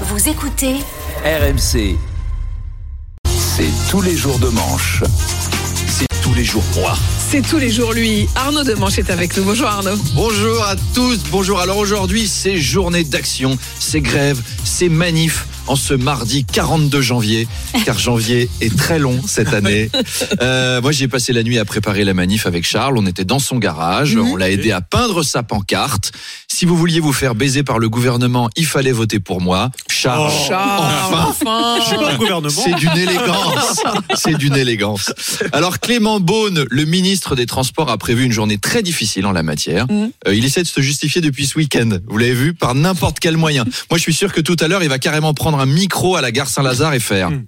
Vous écoutez RMC. C'est tous les jours de manche. C'est tous les jours moi. C'est tous les jours lui. Arnaud Demanche est avec nous. Bonjour Arnaud. Bonjour à tous, bonjour. Alors aujourd'hui, c'est journée d'action, c'est grève, c'est manif en ce mardi 42 janvier, car janvier est très long cette année. Euh, moi, j'ai passé la nuit à préparer la manif avec Charles. On était dans son garage, on l'a aidé à peindre sa pancarte. Si vous vouliez vous faire baiser par le gouvernement, il fallait voter pour moi. Charles, Charles, enfin, enfin. c'est d'une élégance. C'est d'une élégance. Alors Clément Beaune, le ministre des Transports, a prévu une journée très difficile en la matière. Mhm. Euh, il essaie de se justifier depuis ce week-end. Vous l'avez vu par n'importe quel moyen. Moi, je suis sûr que tout à l'heure, il va carrément prendre un micro à la gare Saint-Lazare et faire.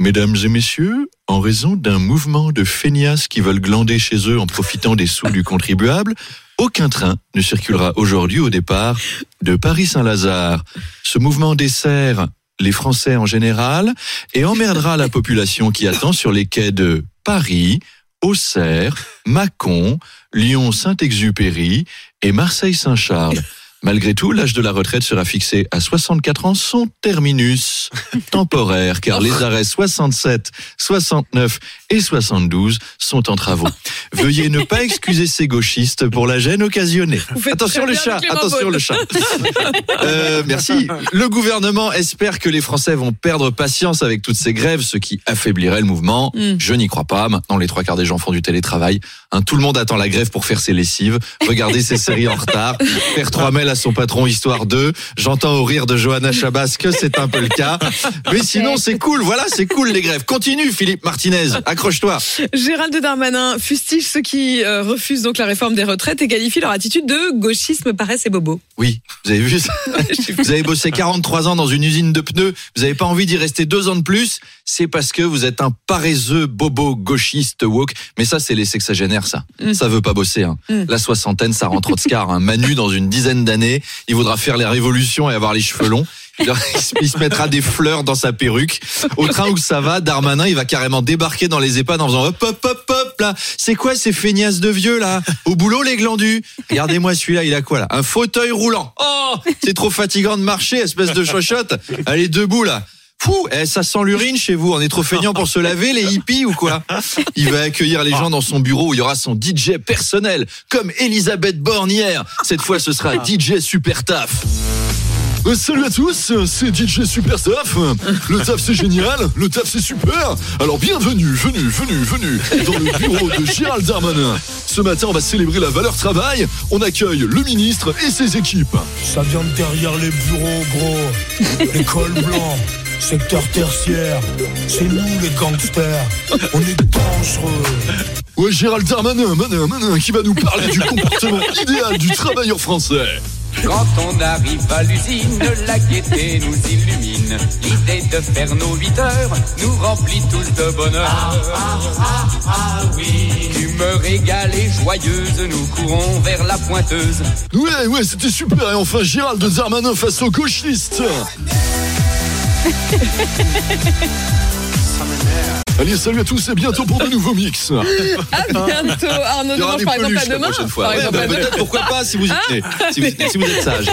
Mesdames et messieurs, en raison d'un mouvement de feignasses qui veulent glander chez eux en profitant des sous du contribuable, aucun train ne circulera aujourd'hui au départ de Paris-Saint-Lazare. Ce mouvement dessert les Français en général et emmerdera la population qui attend sur les quais de Paris, Auxerre, Mâcon, Lyon-Saint-Exupéry et Marseille-Saint-Charles. Malgré tout, l'âge de la retraite sera fixé à 64 ans, son terminus temporaire, car les arrêts 67, 69 et 72 sont en travaux. Veuillez ne pas excuser ces gauchistes pour la gêne occasionnée. Attention le chat, attention le chat. Euh, merci. Le gouvernement espère que les Français vont perdre patience avec toutes ces grèves, ce qui affaiblirait le mouvement. Mm. Je n'y crois pas. Maintenant, les trois quarts des gens font du télétravail. Hein, tout le monde attend la grève pour faire ses lessives, regarder ses séries en retard, faire trois mails à son patron histoire d'eux. J'entends au rire de Johanna Chabas que c'est un peu le cas. Mais sinon, c'est cool. Voilà, c'est cool les grèves. Continue, Philippe Martinez. Accroche-toi. Gérald Darmanin fustige ceux qui euh, refusent donc la réforme des retraites et qualifie leur attitude de gauchisme, paresse et bobo. Oui, vous avez vu ça Vous avez bossé 43 ans dans une usine de pneus, vous n'avez pas envie d'y rester deux ans de plus, c'est parce que vous êtes un paresseux bobo gauchiste woke. Mais ça, c'est les sexagénaires, ça. Mm. Ça veut pas bosser. Hein. Mm. La soixantaine, ça rentre au scar. Hein. Manu, dans une dizaine d'années, il voudra faire les révolutions et avoir les cheveux longs. Il il se mettra des fleurs dans sa perruque. Au train où ça va, Darmanin, il va carrément débarquer dans les EHPAD en faisant hop, hop, hop, hop, là. C'est quoi ces feignasses de vieux, là? Au boulot, les glandus? Regardez-moi celui-là, il a quoi, là? Un fauteuil roulant. Oh! C'est trop fatigant de marcher, espèce de chochotte. Allez, debout, là. Fou, eh, ça sent l'urine chez vous. On est trop feignant pour se laver, les hippies ou quoi Il va accueillir les gens dans son bureau où il y aura son DJ personnel, comme Elisabeth Borne hier. Cette fois, ce sera DJ Super Taf. Euh, salut à tous, c'est DJ Super Taf. Le taf c'est génial, le taf c'est super. Alors bienvenue, venue, venue, venue dans le bureau de Gérald Darmanin. Ce matin, on va célébrer la valeur travail. On accueille le ministre et ses équipes. Ça vient de derrière les bureaux, gros. L'école blanc, secteur tertiaire. C'est nous les gangsters. On est dangereux. Ouais, Gérald Darmanin, manin, manin, qui va nous parler du comportement idéal du travailleur français. Quand on arrive à l'usine, la gaieté nous illumine. L'idée de faire nos 8 heures nous remplit tous de bonheur. Humeur égale et joyeuse, nous courons vers la pointeuse. Ouais, ouais, c'était super. Et enfin, Gérald Darmanin face aux gauchistes. Allez, salut à tous et bientôt pour de nouveaux mix. À bientôt, Arnaud des par exemple à demain. Ouais, bah, à demain. peut-être, pourquoi pas, si vous, y tenez, si vous, si vous êtes sage.